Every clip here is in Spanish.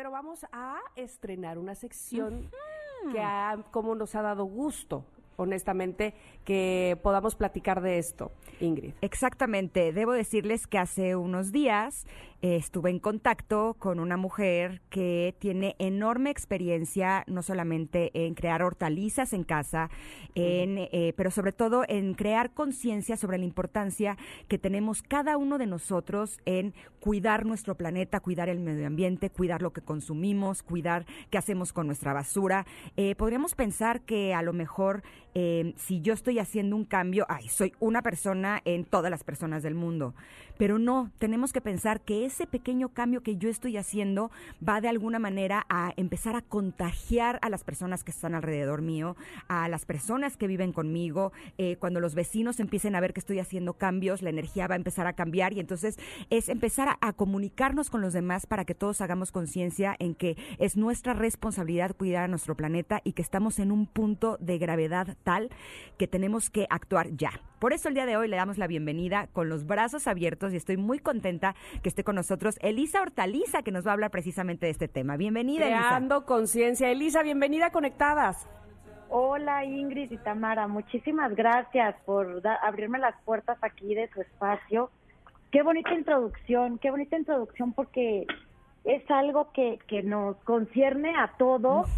pero vamos a estrenar una sección que como nos ha dado gusto honestamente, que podamos platicar de esto, Ingrid. Exactamente. Debo decirles que hace unos días eh, estuve en contacto con una mujer que tiene enorme experiencia, no solamente en crear hortalizas en casa, en, eh, pero sobre todo en crear conciencia sobre la importancia que tenemos cada uno de nosotros en cuidar nuestro planeta, cuidar el medio ambiente, cuidar lo que consumimos, cuidar qué hacemos con nuestra basura. Eh, podríamos pensar que a lo mejor si yo estoy haciendo un cambio, ay, soy una persona en todas las personas del mundo. Pero no, tenemos que pensar que ese pequeño cambio que yo estoy haciendo va de alguna manera a empezar a contagiar a las personas que están alrededor mío, a las personas que viven conmigo. Eh, cuando los vecinos empiecen a ver que estoy haciendo cambios, la energía va a empezar a cambiar y entonces es empezar a, comunicarnos con los demás para que todos hagamos conciencia en que es nuestra responsabilidad cuidar a nuestro planeta y que estamos en un punto de gravedad tal que tenemos que actuar ya. Por eso el día de hoy le damos la bienvenida con los brazos abiertos y estoy muy contenta que esté con nosotros Elisa Hortaliza, que nos va a hablar precisamente de este tema. Bienvenida, Creando conciencia. Elisa, bienvenida Conectadas. Hola Ingrid y Tamara, muchísimas gracias por abrirme las puertas aquí de su espacio. Qué bonita introducción, qué bonita introducción porque es algo que, que nos concierne a todos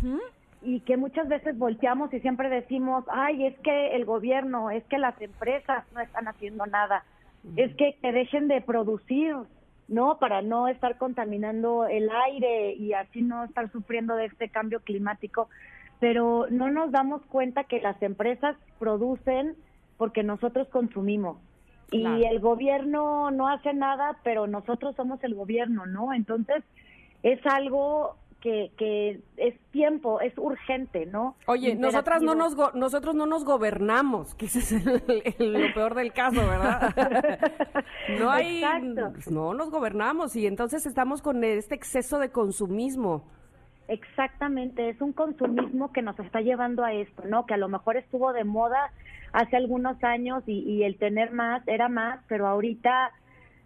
y que muchas veces volteamos y siempre decimos, ay, es que el gobierno, es que las empresas no están haciendo nada es que, que dejen de producir, ¿no? Para no estar contaminando el aire y así no estar sufriendo de este cambio climático. Pero no nos damos cuenta que las empresas producen porque nosotros consumimos. Y el gobierno no hace nada, pero nosotros somos el gobierno, ¿no? Entonces, es algo que, es tiempo, es urgente, ¿no? Oye, nosotras no nos nosotros no nos gobernamos, que ese es lo peor del caso, ¿verdad? no hay, no nos gobernamos y entonces estamos con este exceso de consumismo. Exactamente, es un consumismo que nos está llevando a esto, ¿no? Que a lo mejor estuvo de moda hace algunos años y, y el tener más era más, pero ahorita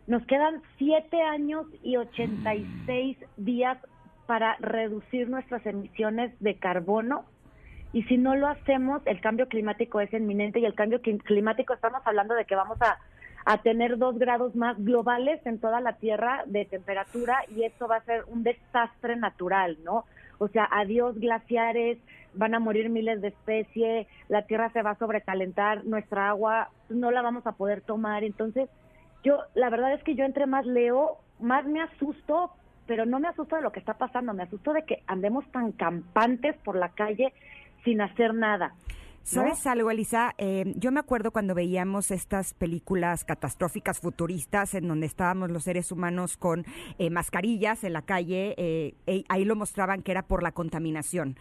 nos quedan siete años y ochenta y seis días para reducir nuestras emisiones de carbono y si no lo hacemos, el cambio climático es inminente y el cambio climático estamos hablando de que vamos a, a tener dos grados más globales en toda la Tierra de temperatura y esto va a ser un desastre natural, ¿no? O sea, adiós glaciares, van a morir miles de especies, la Tierra se va a sobrecalentar, nuestra agua no la vamos a poder tomar. Entonces, yo, la verdad es que yo entre más leo, más me asusto pero no me asusto de lo que está pasando, me asusto de que andemos tan campantes por la calle sin hacer nada. ¿Sabes algo, Elisa? Eh, yo me acuerdo cuando veíamos estas películas catastróficas futuristas en donde estábamos los seres humanos con eh, mascarillas en la calle, eh, ahí lo mostraban que era por la contaminación.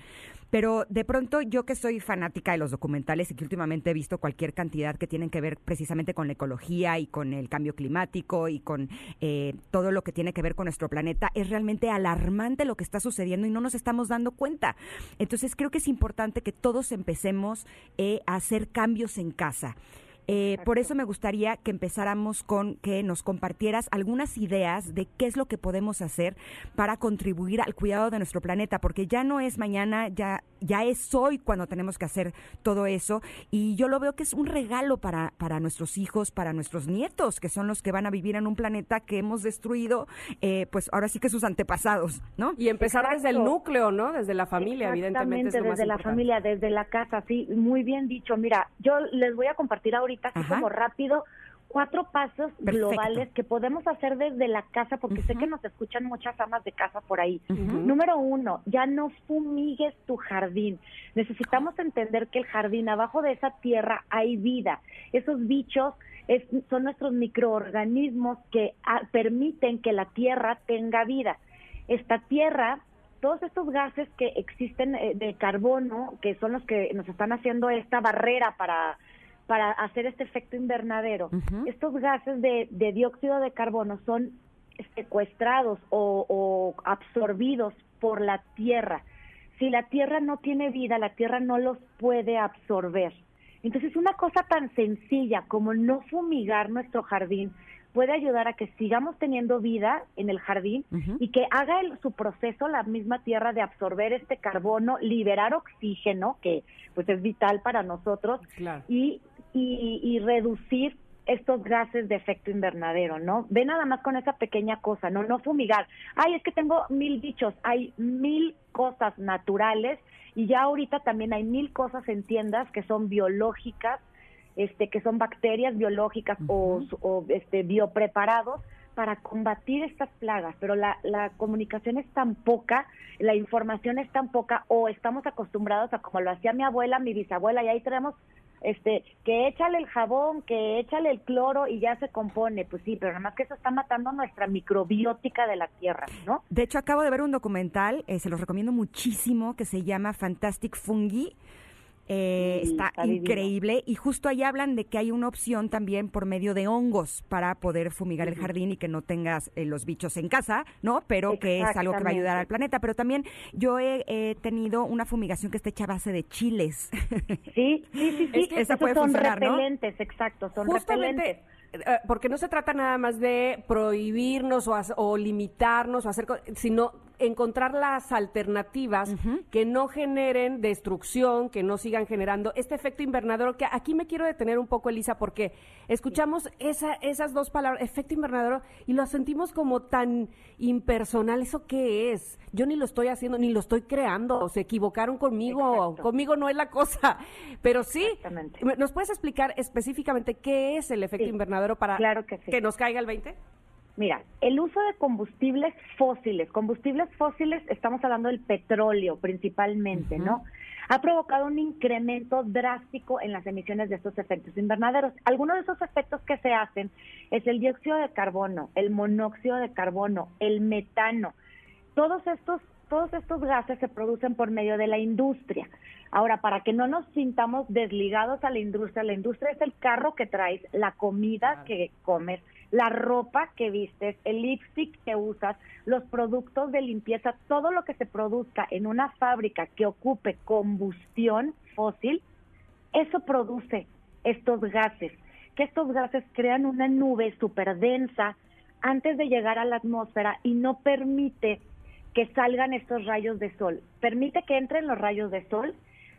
Pero de pronto yo que soy fanática de los documentales y que últimamente he visto cualquier cantidad que tienen que ver precisamente con la ecología y con el cambio climático y con eh, todo lo que tiene que ver con nuestro planeta, es realmente alarmante lo que está sucediendo y no nos estamos dando cuenta. Entonces creo que es importante que todos empecemos eh, a hacer cambios en casa. Eh, por eso me gustaría que empezáramos con que nos compartieras algunas ideas de qué es lo que podemos hacer para contribuir al cuidado de nuestro planeta, porque ya no es mañana, ya, ya es hoy cuando tenemos que hacer todo eso. Y yo lo veo que es un regalo para, para nuestros hijos, para nuestros nietos, que son los que van a vivir en un planeta que hemos destruido, eh, pues ahora sí que sus antepasados, ¿no? Y empezar desde el núcleo, ¿no? Desde la familia, evidentemente. desde la familia, desde la casa, sí, muy bien dicho. Mira, yo les voy a compartir ahorita así como rápido, cuatro pasos globales que podemos hacer desde la casa, porque sé que nos escuchan muchas amas de casa por ahí. Número uno, ya no fumigues tu jardín. Necesitamos entender que el jardín, abajo de esa tierra, hay vida. Esos bichos son nuestros microorganismos que ah, permiten que la tierra tenga vida. Esta tierra todos estos gases que existen eh, de carbono, que son los que nos están haciendo esta barrera para para hacer este efecto invernadero. Estos gases de, dióxido de carbono son secuestrados o, absorbidos por la Tierra. Si la Tierra no tiene vida, la Tierra no los puede absorber. Entonces, una cosa tan sencilla como no fumigar nuestro jardín puede ayudar a que sigamos teniendo vida en el jardín y que haga el, su proceso la misma tierra de absorber este carbono, liberar oxígeno, que pues es vital para nosotros, y, y, y reducir estos gases de efecto invernadero, ¿no? Ve nada más con esa pequeña cosa, ¿no? No fumigar. Ay, es que tengo mil bichos, hay mil cosas naturales y ya ahorita también hay mil cosas en tiendas que son biológicas, este, que son bacterias biológicas o, o, este, biopreparados para combatir estas plagas, pero la, la comunicación es tan poca, la información es tan poca, o estamos acostumbrados a como lo hacía mi abuela, mi bisabuela, y ahí tenemos este, que échale el jabón, que échale el cloro y ya se compone. Pues sí, pero nada más que eso está matando nuestra microbiótica de la tierra, ¿no? De hecho, acabo de ver un documental, eh, se los recomiendo muchísimo, que se llama Fantastic Fungi eh, está, increíble y justo ahí hablan de que hay una opción también por medio de hongos para poder fumigar el jardín y que no tengas eh, los bichos en casa, ¿no? Pero que es algo que va a ayudar al planeta. Pero también yo he, tenido una fumigación que está hecha a base de chiles. Sí, sí, sí, Esa puede son repelentes, exacto, son repelentes eh, porque no se trata nada más de prohibirnos o, o limitarnos o hacer, sino encontrar las alternativas que no generen destrucción, que no sigan generando este efecto invernadero, que aquí me quiero detener un poco, Elisa, porque escuchamos esa, esas dos palabras, efecto invernadero, y lo sentimos como tan impersonal. ¿Eso qué es? Yo ni lo estoy haciendo, ni lo estoy creando, se equivocaron conmigo, conmigo no es la cosa, pero sí, ¿nos puedes explicar específicamente qué es el efecto invernadero para que, que nos caiga el 20? Mira, el uso de combustibles fósiles, combustibles fósiles, estamos hablando del petróleo principalmente, ¿no? Ha provocado un incremento drástico en las emisiones de estos efectos invernaderos. Algunos de esos efectos que se hacen es el dióxido de carbono, el monóxido de carbono, el metano. Todos estos todos estos gases se producen por medio de la industria. Ahora, para que no nos sintamos desligados a la industria, la industria es el carro que traes, la comida que comes, la ropa que vistes, el lipstick que usas, los productos de limpieza, todo lo que se produzca en una fábrica que ocupe combustión fósil, eso produce estos gases, que estos gases crean una nube súper densa antes de llegar a la atmósfera y no permite que salgan estos rayos de sol. Permite que entren los rayos de sol,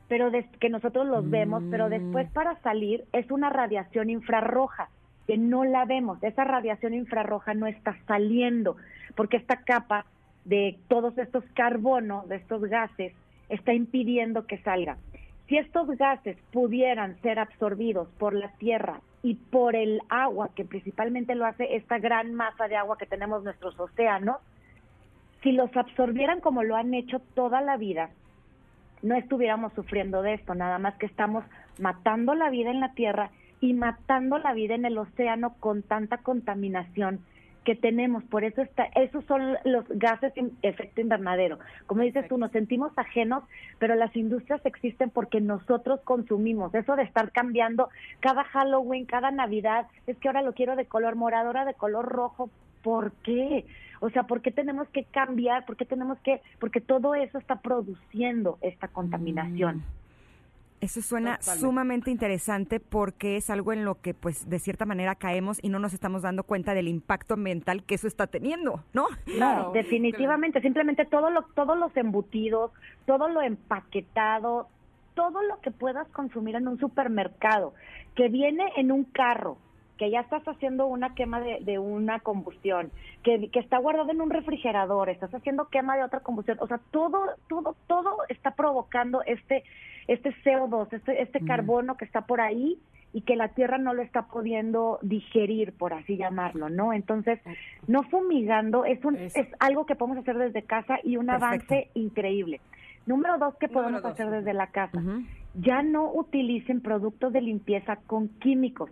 pero que nosotros los vemos, pero después mm. para salir es una radiación infrarroja que no la vemos. Esa radiación infrarroja no está saliendo porque esta capa de todos estos carbonos, de estos gases, está impidiendo que salga. Si estos gases pudieran ser absorbidos por la Tierra y por el agua, que principalmente lo hace esta gran masa de agua que tenemos en nuestros océanos, si los absorbieran como lo han hecho toda la vida, no estuviéramos sufriendo de esto, nada más que estamos matando la vida en la Tierra y matando la vida en el océano con tanta contaminación que tenemos. Por eso está, esos son los gases de efecto invernadero. Como dices tú, nos sentimos ajenos, pero las industrias existen porque nosotros consumimos. Eso de estar cambiando cada Halloween, cada Navidad, es que ahora lo quiero de color morado, ahora de color rojo. ¿Por qué? O sea, ¿por qué tenemos que cambiar? ¿Por qué tenemos que...? Porque todo eso está produciendo esta contaminación. Mm. Eso suena sumamente interesante porque es algo en lo que pues de cierta manera caemos y no nos estamos dando cuenta del impacto ambiental que eso está teniendo, ¿no? No, definitivamente, simplemente todo lo, todos los embutidos, todo lo empaquetado, todo lo que puedas consumir en un supermercado, que viene en un carro, que ya estás haciendo una quema de, de una combustión, que, que, está guardado en un refrigerador, estás haciendo quema de otra combustión, o sea, todo, todo, todo está provocando este este CO2, este, este carbono que está por ahí y que la tierra no lo está pudiendo digerir, por así llamarlo, ¿no? Entonces, no fumigando es, un, es algo que podemos hacer desde casa y un avance increíble. Número dos, ¿qué podemos hacer desde la casa? Ya no utilicen productos de limpieza con químicos.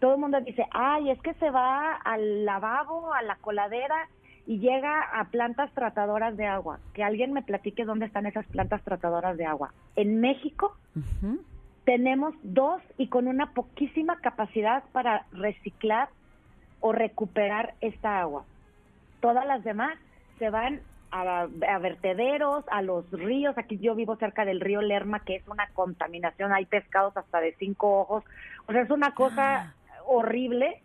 Todo el mundo dice, ay, es que se va al lavabo, a la coladera y llega a plantas tratadoras de agua. Que alguien me platique dónde están esas plantas tratadoras de agua. En México tenemos dos y con una poquísima capacidad para reciclar o recuperar esta agua. Todas las demás se van a, vertederos, a los ríos. Aquí yo vivo cerca del río Lerma, que es una contaminación. Hay pescados hasta de cinco ojos. O sea, es una cosa ah. Horrible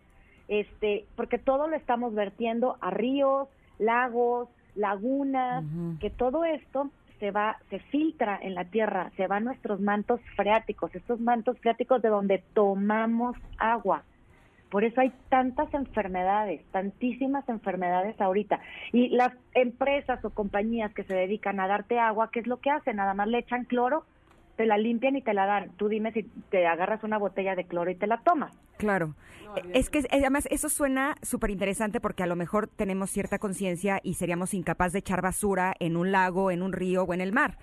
este, porque todo lo estamos vertiendo a ríos, lagos, lagunas, que todo esto se va, se filtra en la tierra, se van nuestros mantos freáticos, estos mantos freáticos de donde tomamos agua. Por eso hay tantas enfermedades, tantísimas enfermedades ahorita. Y las empresas o compañías que se dedican a darte agua, ¿qué es lo que hacen? Nada más le echan cloro te la limpian y te la dan. Tú dime si te agarras una botella de cloro y te la tomas. Claro. es que además eso suena súper interesante porque a lo mejor tenemos cierta conciencia y seríamos incapaces de echar basura en un lago, en un río o en el mar.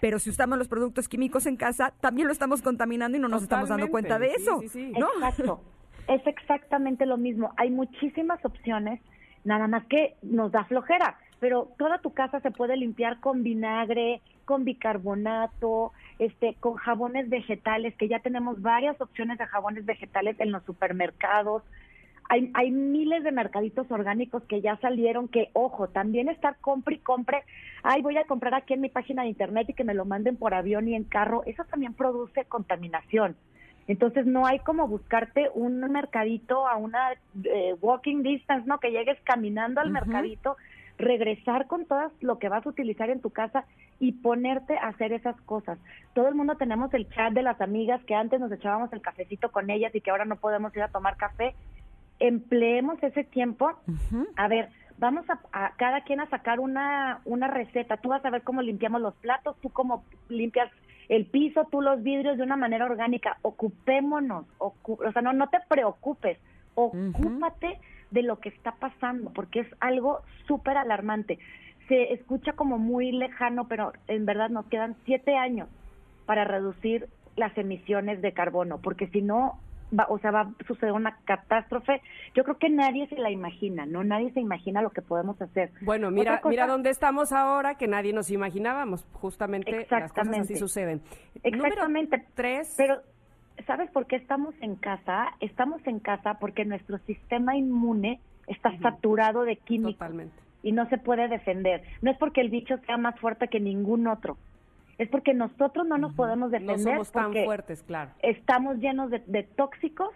Pero si usamos los productos químicos en casa, también lo estamos contaminando y no nos estamos dando cuenta de eso. Exacto. Es exactamente lo mismo. Hay muchísimas opciones, nada más que nos da flojera pero toda tu casa se puede limpiar con vinagre, con bicarbonato, este, con jabones vegetales, que ya tenemos varias opciones de jabones vegetales en los supermercados. Hay, hay miles de mercaditos orgánicos que ya salieron, que, ojo, también estar compre y compre, ay, voy a comprar aquí en mi página de internet y que me lo manden por avión y en carro, eso también produce contaminación. Entonces no hay como buscarte un mercadito a una eh, walking distance, ¿no? Que llegues caminando al mercadito regresar con todo lo que vas a utilizar en tu casa y ponerte a hacer esas cosas. Todo el mundo tenemos el chat de las amigas que antes nos echábamos el cafecito con ellas y que ahora no podemos ir a tomar café. Empleemos ese tiempo. A ver, vamos a, cada quien a sacar una, una receta. Tú vas a ver cómo limpiamos los platos, tú cómo limpias el piso, tú los vidrios de una manera orgánica. Ocupémonos, o sea, no, no te preocupes, ocúpate de lo que está pasando, porque es algo súper alarmante. Se escucha como muy lejano, pero en verdad nos quedan siete años para reducir las emisiones de carbono, porque si no, va, o sea, va a suceder una catástrofe. Yo creo que nadie se la imagina, ¿no? Nadie se imagina lo que podemos hacer. Bueno, mira, mira dónde estamos ahora, que nadie nos imaginábamos. Justamente las cosas así suceden. Exactamente. tres. Pero ¿sabes por qué estamos en casa? Estamos en casa porque nuestro sistema inmune está saturado de químicos y no se puede defender. No es porque el bicho sea más fuerte que ningún otro. Es porque nosotros no nos podemos defender. No somos tan fuertes, claro. Estamos llenos de tóxicos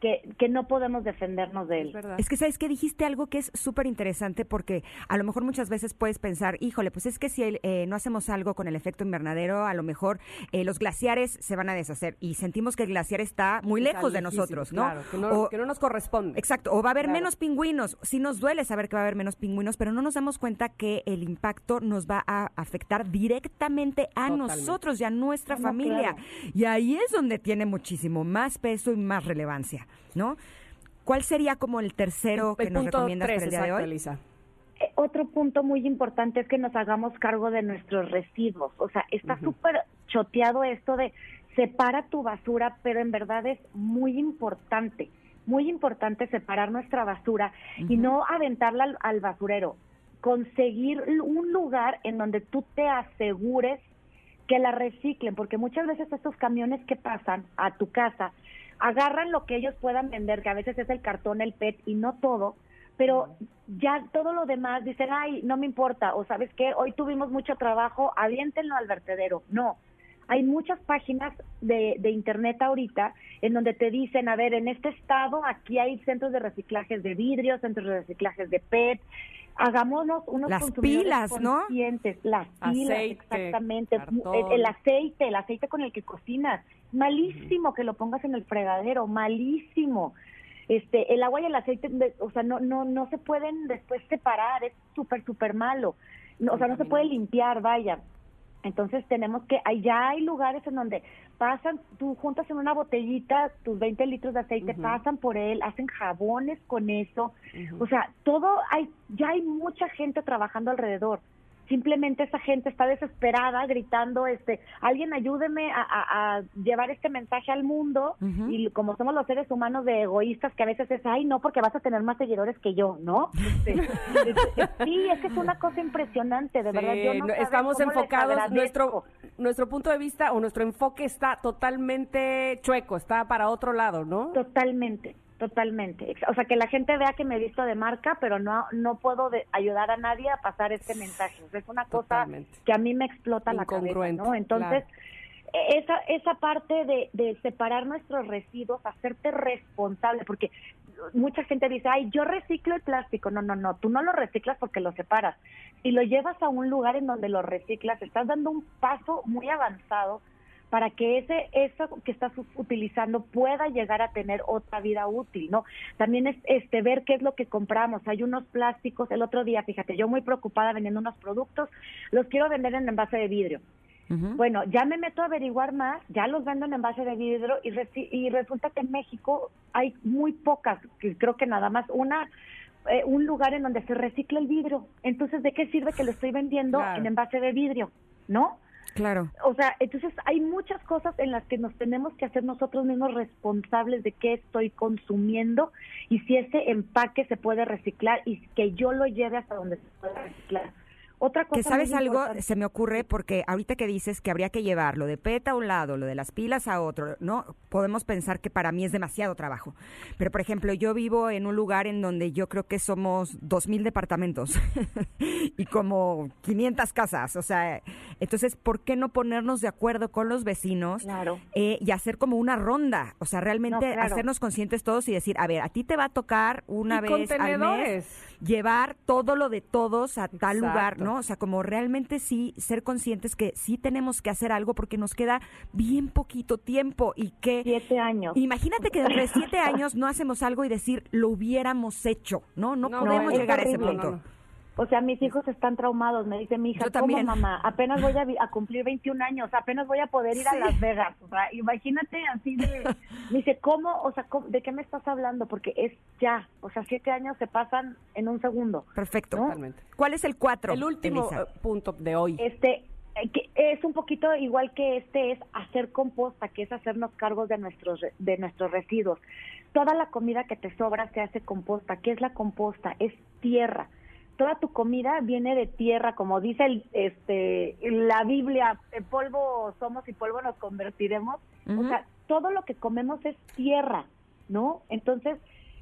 que, que no podemos defendernos de él. Es, que sabes que dijiste algo que es súper interesante porque a lo mejor muchas veces puedes pensar, híjole, pues es que si eh, no hacemos algo con el efecto invernadero, a lo mejor eh, los glaciares se van a deshacer y sentimos que el glaciar está muy lejos de nosotros, ¿no? Claro, que no, que no, nos corresponde. Exacto, o va a haber menos pingüinos. Sí nos duele saber que va a haber menos pingüinos, pero no nos damos cuenta que el impacto nos va a afectar directamente a nosotros y a nuestra familia. Y ahí es donde tiene muchísimo más peso y más relevancia. ¿No? ¿Cuál sería como el tercero que nos recomiendas para el día de hoy? Eh, otro punto muy importante es que nos hagamos cargo de nuestros residuos. O sea, está súper choteado esto de separa tu basura, pero en verdad es muy importante, muy importante separar nuestra basura y no aventarla al, basurero. Conseguir un lugar en donde tú te asegures que la reciclen, porque muchas veces estos camiones que pasan a tu casa agarran lo que ellos puedan vender, que a veces es el cartón, el PET y no todo, pero ya todo lo demás dicen, ay, no me importa, o sabes qué, hoy tuvimos mucho trabajo, aviéntenlo al vertedero. No, hay muchas páginas de, de, internet ahorita en donde te dicen, a ver, en este estado aquí hay centros de reciclajes de vidrio, centros de reciclajes de PET, hagámonos unos las pilas, ¿no? Las pilas, exactamente. El, aceite, el aceite con el que cocinas. Malísimo que lo pongas en el fregadero, malísimo. Este, el agua y el aceite, o sea, no, no, no se pueden después separar, es súper, súper malo. o sea, no se puede limpiar, vaya. Entonces tenemos que, ya hay lugares en donde pasan, tú juntas en una botellita tus 20 litros de aceite, pasan por él, hacen jabones con eso. O sea, todo, hay, ya hay mucha gente trabajando alrededor simplemente esa gente está desesperada gritando, este, alguien ayúdeme a, llevar este mensaje al mundo y como somos los seres humanos de egoístas que a veces es, ay, no, porque vas a tener más seguidores que yo, ¿no? Este, sí, es que es una cosa impresionante, de verdad. Yo no estamos enfocados, nuestro, nuestro punto de vista o nuestro enfoque está totalmente chueco, está para otro lado, ¿no? Totalmente. Totalmente. O sea, que la gente vea que me he visto de marca, pero no no puedo ayudar a nadie a pasar este mensaje. es una cosa que a mí me explota la cabeza, ¿no? Entonces, esa esa parte de, de separar nuestros residuos, hacerte responsable, porque mucha gente dice, ay, yo reciclo el plástico. No, no, no, tú no lo reciclas porque lo separas. Si lo llevas a un lugar en donde lo reciclas, estás dando un paso muy avanzado para que ese eso que estás utilizando pueda llegar a tener otra vida útil, ¿no? También es este ver qué es lo que compramos. Hay unos plásticos, el otro día, fíjate, yo muy preocupada vendiendo unos productos, los quiero vender en envase de vidrio. Bueno, ya me meto a averiguar más, ya los vendo en envase de vidrio y, y resulta que en México hay muy pocas, creo que nada más una eh, un lugar en donde se recicla el vidrio. Entonces, ¿de qué sirve que lo estoy vendiendo en envase de vidrio? ¿No? Claro. O sea, entonces hay muchas cosas en las que nos tenemos que hacer nosotros mismos responsables de qué estoy consumiendo y si ese empaque se puede reciclar y que yo lo lleve hasta donde se pueda reciclar. Otra cosa que sabes algo, se me ocurre porque ahorita que dices que habría que llevar lo de PET a un lado, lo de las pilas a otro, ¿no? Podemos pensar que para mí es demasiado trabajo. Pero, por ejemplo, yo vivo en un lugar en donde yo creo que somos dos mil departamentos y como 500 casas. O sea, entonces, ¿por qué no ponernos de acuerdo con los vecinos eh, y hacer como una ronda? O sea, realmente hacernos conscientes todos y decir, a ver, a ti te va a tocar una vez al mes llevar todo lo de todos a tal lugar, ¿no? O sea, como realmente sí ser conscientes que sí tenemos que hacer algo porque nos queda bien poquito tiempo y que... Siete años. Imagínate que dentro de siete años no hacemos algo y decir, lo hubiéramos hecho, ¿no? No, podemos llegar a ese punto. O sea, mis hijos están traumados. Me dice mi hija, ¿cómo mamá? Apenas voy a, cumplir 21 años, apenas voy a poder ir a Las Vegas. O sea, imagínate así de... Me dice, ¿cómo? O sea, ¿de qué me estás hablando? Porque es ya. O sea, siete años se pasan en un segundo. Perfecto. Totalmente. ¿Cuál es el cuatro? El último eh, punto de hoy. Este, eh, que es un poquito igual que este es hacer composta, que es hacernos cargos de nuestros de nuestros residuos. Toda la comida que te sobra se hace composta. ¿Qué es la composta? Es tierra toda tu comida viene de tierra, como dice el, este, la Biblia, de polvo somos y polvo nos convertiremos. O sea, todo lo que comemos es tierra, ¿no? Entonces,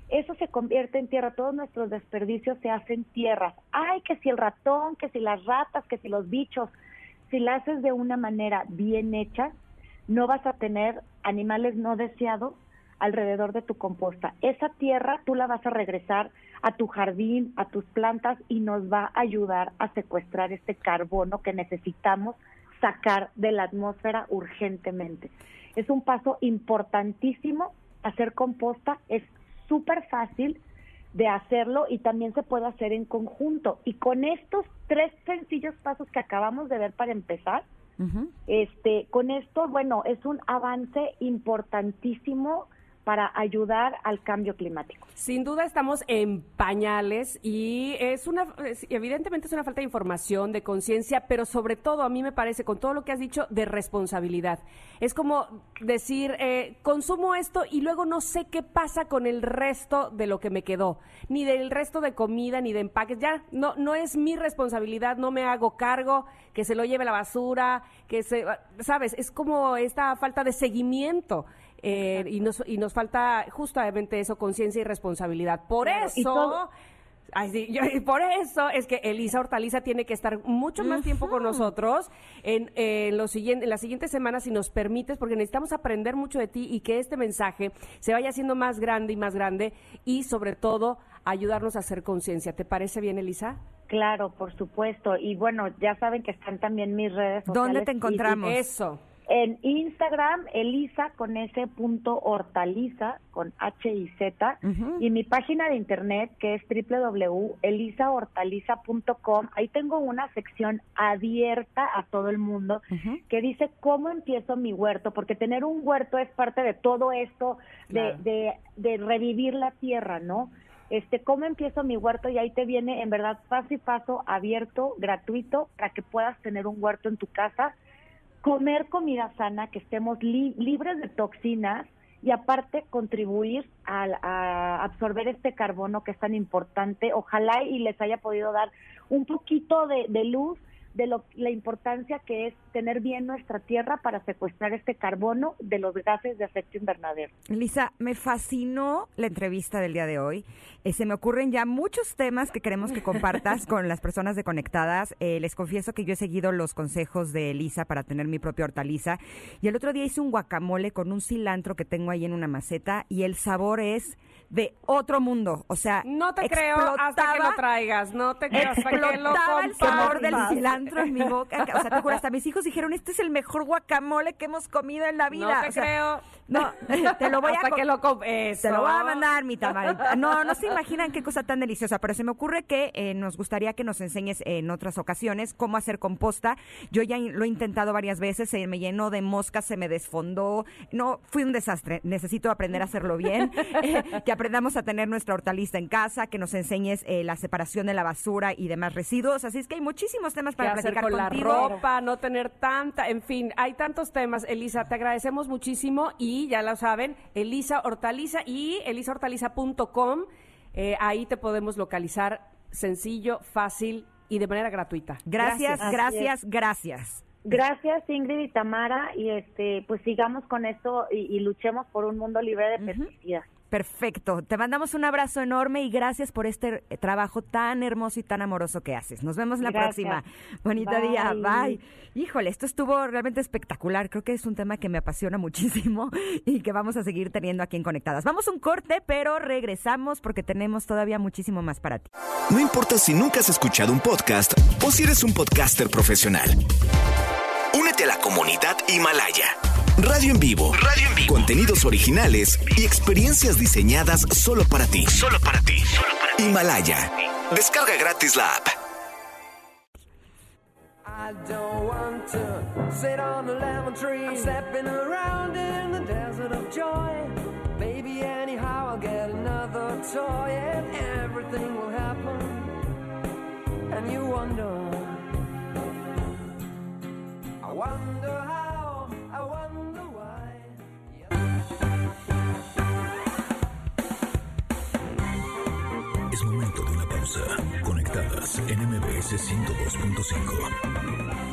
eso se convierte en tierra, todos nuestros desperdicios se hacen tierras. Ay, que si el ratón, que si las ratas, que si los bichos, si la haces de una manera bien hecha, no vas a tener animales no deseados alrededor de tu composta. Esa tierra tú la vas a regresar a tu jardín, a tus plantas y nos va a ayudar a secuestrar este carbono que necesitamos sacar de la atmósfera urgentemente. Es un paso importantísimo hacer composta, es súper fácil de hacerlo y también se puede hacer en conjunto. Y con estos tres sencillos pasos que acabamos de ver para empezar, este, con esto, bueno, es un avance importantísimo para ayudar al cambio climático. Sin duda estamos en pañales y es una, evidentemente es una falta de información, de conciencia, pero sobre todo a mí me parece, con todo lo que has dicho, de responsabilidad. Es como decir, eh, consumo esto y luego no sé qué pasa con el resto de lo que me quedó, ni del resto de comida, ni de empaques. Ya no, no es mi responsabilidad, no me hago cargo, que se lo lleve la basura, que se, sabes, es como esta falta de seguimiento. Eh, y, nos, y nos falta justamente eso, conciencia y responsabilidad. Por eso... y por eso es que Elisa Hortaliza tiene que estar mucho más tiempo con nosotros en, en, los en las siguientes semanas, si nos permites, porque necesitamos aprender mucho de ti y que este mensaje se vaya haciendo más grande y más grande y sobre todo ayudarnos a hacer conciencia. ¿Te parece bien, Elisa? Claro, por supuesto. Y bueno, ya saben que están también mis redes sociales. ¿Dónde te encontramos? Eso. En Instagram, Elisa con ese punto hortaliza, con H y Z, y mi página de internet que es www.elisahortaliza.com. Ahí tengo una sección abierta a todo el mundo que dice cómo empiezo mi huerto, porque tener un huerto es parte de todo esto de, de, de revivir la tierra, ¿no? este cómo empiezo mi huerto y ahí te viene en verdad paso y paso abierto, gratuito, para que puedas tener un huerto en tu casa comer comida sana, que estemos libres de toxinas y aparte contribuir a, absorber este carbono que es tan importante. Ojalá y les haya podido dar un poquito de, de luz de lo, la importancia que es tener bien nuestra tierra para secuestrar este carbono de los gases de efecto invernadero. Lisa, me fascinó la entrevista del día de hoy. Eh, se me ocurren ya muchos temas que queremos que compartas con las personas de Conectadas. Eh, les confieso que yo he seguido los consejos de Lisa para tener mi propia hortaliza y el otro día hice un guacamole con un cilantro que tengo ahí en una maceta y el sabor es de otro mundo. O sea, no te creo hasta que lo traigas, no te creo hasta que lo el sabor del cilantro en mi boca. O sea, te juro, hasta mis hijos dijeron, este es el mejor guacamole que hemos comido en la vida. No te creo. No, te lo voy a... que lo Te lo voy a mandar, mi tamarita. No, no se imaginan qué cosa tan deliciosa, pero se me ocurre que eh, nos gustaría que nos enseñes en otras ocasiones cómo hacer composta. Yo ya lo he intentado varias veces, se me llenó de moscas, se me desfondó. No, fui un desastre. Necesito aprender a hacerlo bien. Eh, aprendamos a tener nuestra hortaliza en casa, que nos enseñes eh, la separación de la basura y demás residuos. Así es que hay muchísimos temas para platicar con la ropa, no tener tanta, en fin, hay tantos temas. Elisa, te agradecemos muchísimo y ya lo saben, Elisa Hortaliza y elisahortaliza.com. Eh, ahí te podemos localizar sencillo, fácil y de manera gratuita. Gracias, gracias, gracias. gracias. Ingrid y Tamara y este pues sigamos con esto y, luchemos por un mundo libre de pesticidas. Perfecto. Te mandamos un abrazo enorme y gracias por este eh, trabajo tan hermoso y tan amoroso que haces. Nos vemos la próxima. Bonita día. Bye. Híjole, esto estuvo realmente espectacular. Creo que es un tema que me apasiona muchísimo y que vamos a seguir teniendo aquí en Conectadas. Vamos a un corte, pero regresamos porque tenemos todavía muchísimo más para ti. No importa si nunca has escuchado un podcast o si eres un podcaster profesional. Únete a la comunidad Himalaya. Radio en vivo. Radio en vivo. Contenidos originales y experiencias diseñadas solo para ti. Solo para ti. Himalaya. Descarga gratis la app. I don't want to sit on a lemon tree. I'm stepping around in the desert of joy. Maybe anyhow I'll get another toy and everything will happen. And you wonder. I wonder how. Conectadas en MBS 102.5.